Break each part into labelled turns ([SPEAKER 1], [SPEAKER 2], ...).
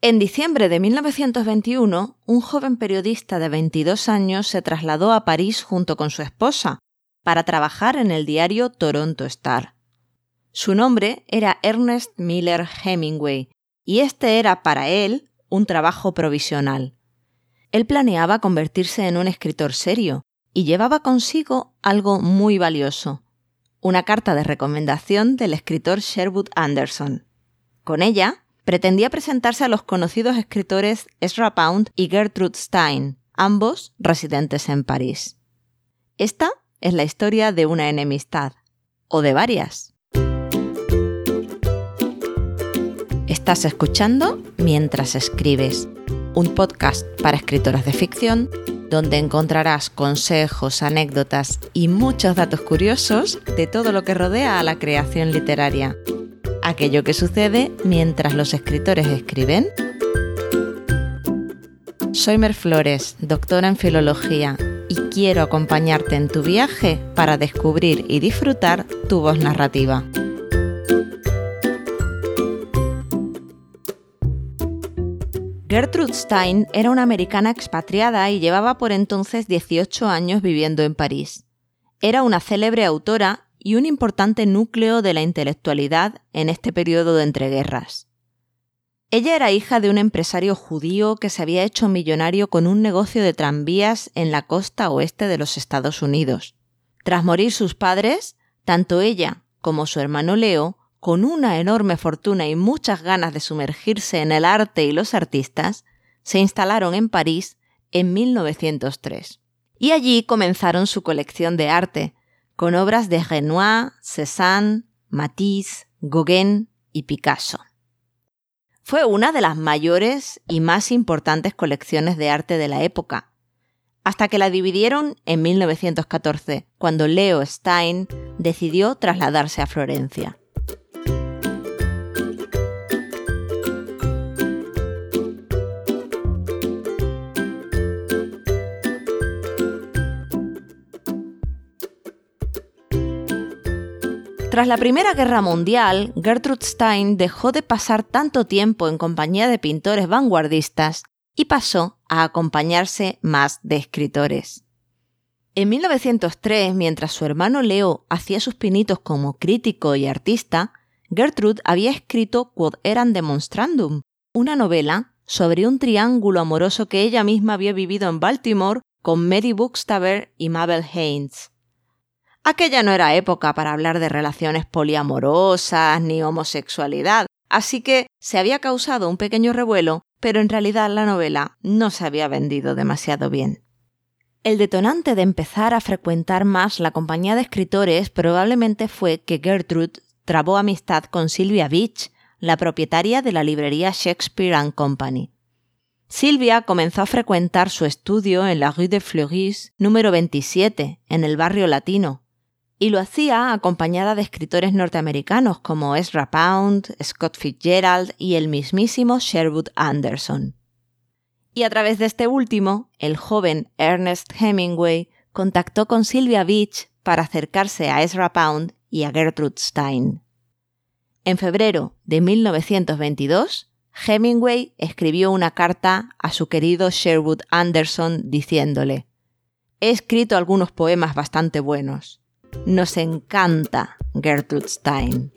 [SPEAKER 1] En diciembre de 1921, un joven periodista de 22 años se trasladó a París junto con su esposa para trabajar en el diario Toronto Star. Su nombre era Ernest Miller Hemingway, y este era para él un trabajo provisional. Él planeaba convertirse en un escritor serio y llevaba consigo algo muy valioso, una carta de recomendación del escritor Sherwood Anderson. Con ella, pretendía presentarse a los conocidos escritores Ezra Pound y Gertrude Stein, ambos residentes en París. Esta es la historia de una enemistad, o de varias. Estás escuchando Mientras escribes, un podcast para escritoras de ficción donde encontrarás consejos, anécdotas y muchos datos curiosos de todo lo que rodea a la creación literaria aquello que sucede mientras los escritores escriben. Soy Mer Flores, doctora en filología, y quiero acompañarte en tu viaje para descubrir y disfrutar tu voz narrativa. Gertrude Stein era una americana expatriada y llevaba por entonces 18 años viviendo en París. Era una célebre autora y un importante núcleo de la intelectualidad en este periodo de entreguerras. Ella era hija de un empresario judío que se había hecho millonario con un negocio de tranvías en la costa oeste de los Estados Unidos. Tras morir sus padres, tanto ella como su hermano Leo, con una enorme fortuna y muchas ganas de sumergirse en el arte y los artistas, se instalaron en París en 1903. Y allí comenzaron su colección de arte, con obras de Renoir, Cézanne, Matisse, Gauguin y Picasso. Fue una de las mayores y más importantes colecciones de arte de la época, hasta que la dividieron en 1914, cuando Leo Stein decidió trasladarse a Florencia. Tras la Primera Guerra Mundial, Gertrude Stein dejó de pasar tanto tiempo en compañía de pintores vanguardistas y pasó a acompañarse más de escritores. En 1903, mientras su hermano Leo hacía sus pinitos como crítico y artista, Gertrude había escrito Quod eran demonstrandum, una novela sobre un triángulo amoroso que ella misma había vivido en Baltimore con Mary Buxtaber y Mabel Haynes. Aquella no era época para hablar de relaciones poliamorosas ni homosexualidad, así que se había causado un pequeño revuelo, pero en realidad la novela no se había vendido demasiado bien. El detonante de empezar a frecuentar más la compañía de escritores probablemente fue que Gertrude trabó amistad con Sylvia Beach, la propietaria de la librería Shakespeare ⁇ Company. Silvia comenzó a frecuentar su estudio en la Rue de Fleuris número 27, en el barrio latino, y lo hacía acompañada de escritores norteamericanos como Ezra Pound, Scott Fitzgerald y el mismísimo Sherwood Anderson. Y a través de este último, el joven Ernest Hemingway contactó con Sylvia Beach para acercarse a Ezra Pound y a Gertrude Stein. En febrero de 1922, Hemingway escribió una carta a su querido Sherwood Anderson diciéndole, He escrito algunos poemas bastante buenos. Nos encanta Gertrude Stein.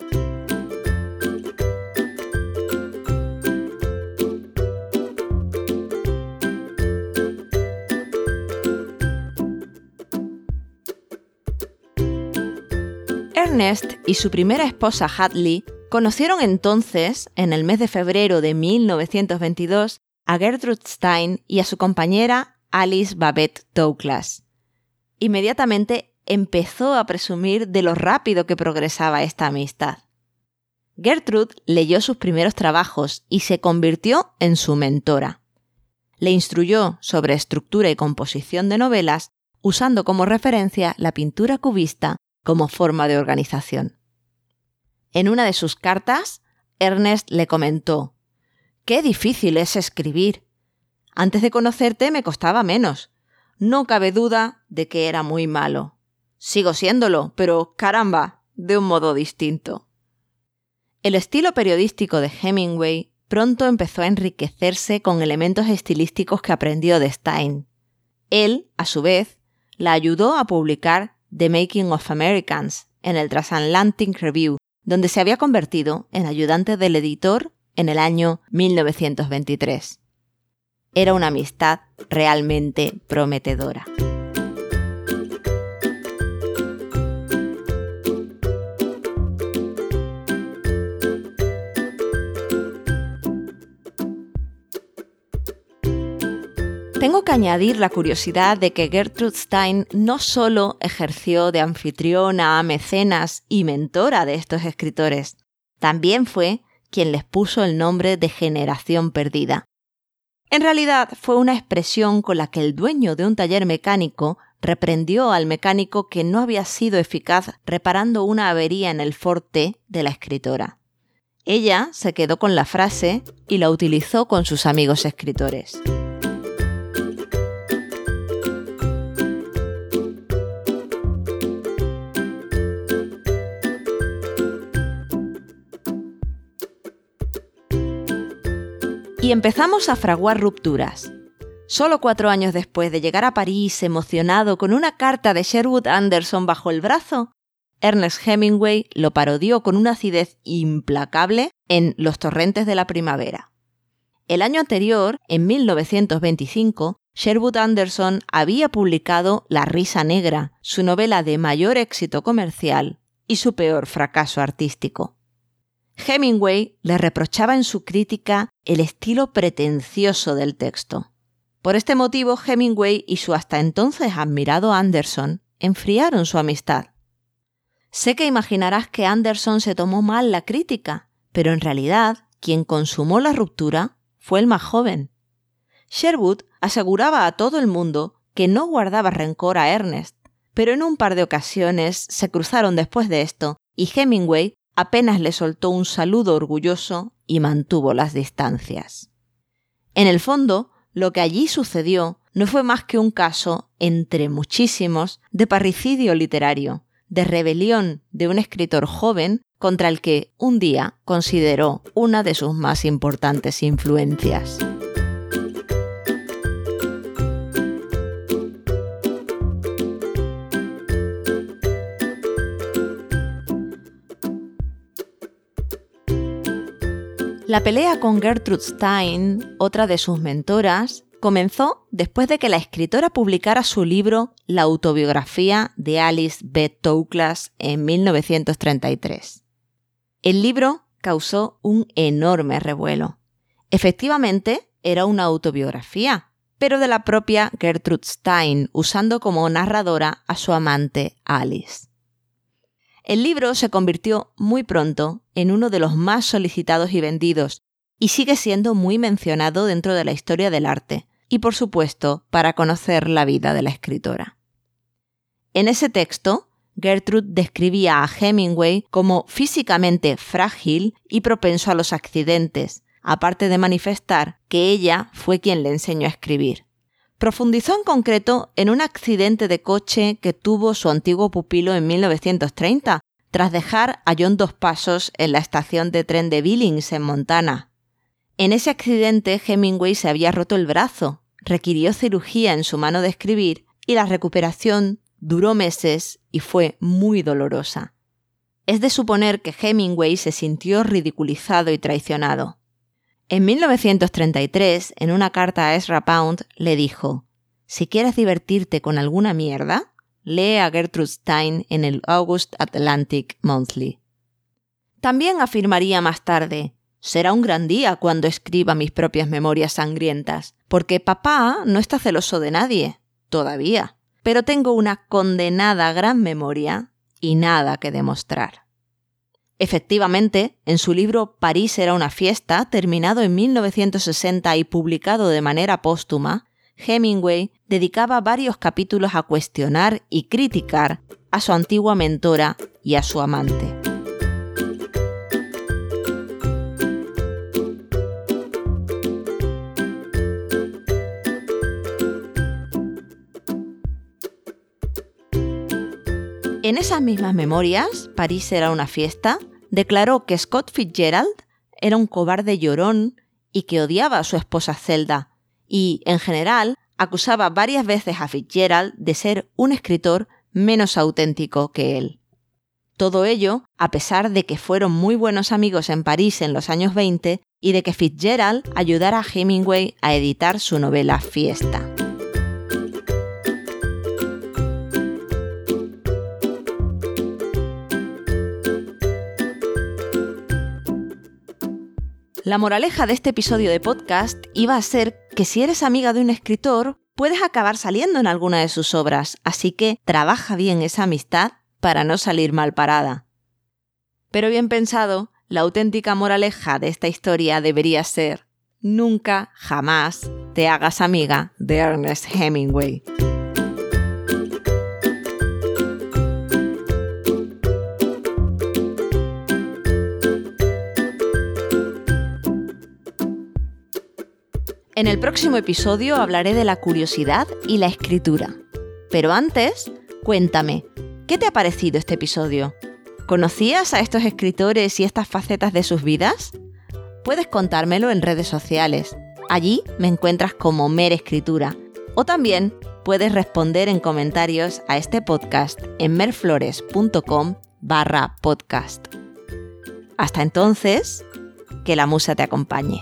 [SPEAKER 1] Ernest y su primera esposa Hadley conocieron entonces, en el mes de febrero de 1922, a Gertrude Stein y a su compañera Alice Babette Douglas. Inmediatamente empezó a presumir de lo rápido que progresaba esta amistad. Gertrude leyó sus primeros trabajos y se convirtió en su mentora. Le instruyó sobre estructura y composición de novelas, usando como referencia la pintura cubista como forma de organización. En una de sus cartas, Ernest le comentó, Qué difícil es escribir. Antes de conocerte me costaba menos. No cabe duda de que era muy malo. Sigo siéndolo, pero caramba, de un modo distinto. El estilo periodístico de Hemingway pronto empezó a enriquecerse con elementos estilísticos que aprendió de Stein. Él, a su vez, la ayudó a publicar The Making of Americans en el Transatlantic Review, donde se había convertido en ayudante del editor en el año 1923. Era una amistad realmente prometedora. Tengo que añadir la curiosidad de que Gertrude Stein no solo ejerció de anfitriona, mecenas y mentora de estos escritores, también fue quien les puso el nombre de generación perdida. En realidad fue una expresión con la que el dueño de un taller mecánico reprendió al mecánico que no había sido eficaz reparando una avería en el forte de la escritora. Ella se quedó con la frase y la utilizó con sus amigos escritores. Y empezamos a fraguar rupturas. Solo cuatro años después de llegar a París emocionado con una carta de Sherwood Anderson bajo el brazo, Ernest Hemingway lo parodió con una acidez implacable en Los torrentes de la primavera. El año anterior, en 1925, Sherwood Anderson había publicado La risa negra, su novela de mayor éxito comercial y su peor fracaso artístico. Hemingway le reprochaba en su crítica el estilo pretencioso del texto. Por este motivo, Hemingway y su hasta entonces admirado Anderson enfriaron su amistad. Sé que imaginarás que Anderson se tomó mal la crítica, pero en realidad quien consumó la ruptura fue el más joven. Sherwood aseguraba a todo el mundo que no guardaba rencor a Ernest, pero en un par de ocasiones se cruzaron después de esto y Hemingway apenas le soltó un saludo orgulloso y mantuvo las distancias. En el fondo, lo que allí sucedió no fue más que un caso, entre muchísimos, de parricidio literario, de rebelión de un escritor joven contra el que un día consideró una de sus más importantes influencias. La pelea con Gertrude Stein, otra de sus mentoras, comenzó después de que la escritora publicara su libro La autobiografía de Alice B. Douglas en 1933. El libro causó un enorme revuelo. Efectivamente, era una autobiografía, pero de la propia Gertrude Stein, usando como narradora a su amante Alice. El libro se convirtió muy pronto en uno de los más solicitados y vendidos, y sigue siendo muy mencionado dentro de la historia del arte, y por supuesto para conocer la vida de la escritora. En ese texto, Gertrude describía a Hemingway como físicamente frágil y propenso a los accidentes, aparte de manifestar que ella fue quien le enseñó a escribir. Profundizó en concreto en un accidente de coche que tuvo su antiguo pupilo en 1930, tras dejar a John Dos Pasos en la estación de tren de Billings, en Montana. En ese accidente Hemingway se había roto el brazo, requirió cirugía en su mano de escribir y la recuperación duró meses y fue muy dolorosa. Es de suponer que Hemingway se sintió ridiculizado y traicionado. En 1933, en una carta a Ezra Pound, le dijo, Si quieres divertirte con alguna mierda, lee a Gertrude Stein en el August Atlantic Monthly. También afirmaría más tarde, será un gran día cuando escriba mis propias memorias sangrientas, porque papá no está celoso de nadie, todavía, pero tengo una condenada gran memoria y nada que demostrar. Efectivamente, en su libro París era una fiesta, terminado en 1960 y publicado de manera póstuma, Hemingway dedicaba varios capítulos a cuestionar y criticar a su antigua mentora y a su amante. En esas mismas memorias, París era una fiesta, declaró que Scott Fitzgerald era un cobarde llorón y que odiaba a su esposa Zelda, y, en general, acusaba varias veces a Fitzgerald de ser un escritor menos auténtico que él. Todo ello a pesar de que fueron muy buenos amigos en París en los años 20 y de que Fitzgerald ayudara a Hemingway a editar su novela Fiesta. La moraleja de este episodio de podcast iba a ser que si eres amiga de un escritor, puedes acabar saliendo en alguna de sus obras, así que trabaja bien esa amistad para no salir mal parada. Pero bien pensado, la auténtica moraleja de esta historia debería ser nunca, jamás te hagas amiga de Ernest Hemingway. En el próximo episodio hablaré de la curiosidad y la escritura. Pero antes, cuéntame, ¿qué te ha parecido este episodio? ¿Conocías a estos escritores y estas facetas de sus vidas? Puedes contármelo en redes sociales. Allí me encuentras como Mer Escritura. O también puedes responder en comentarios a este podcast en merflores.com barra podcast. Hasta entonces, que la musa te acompañe.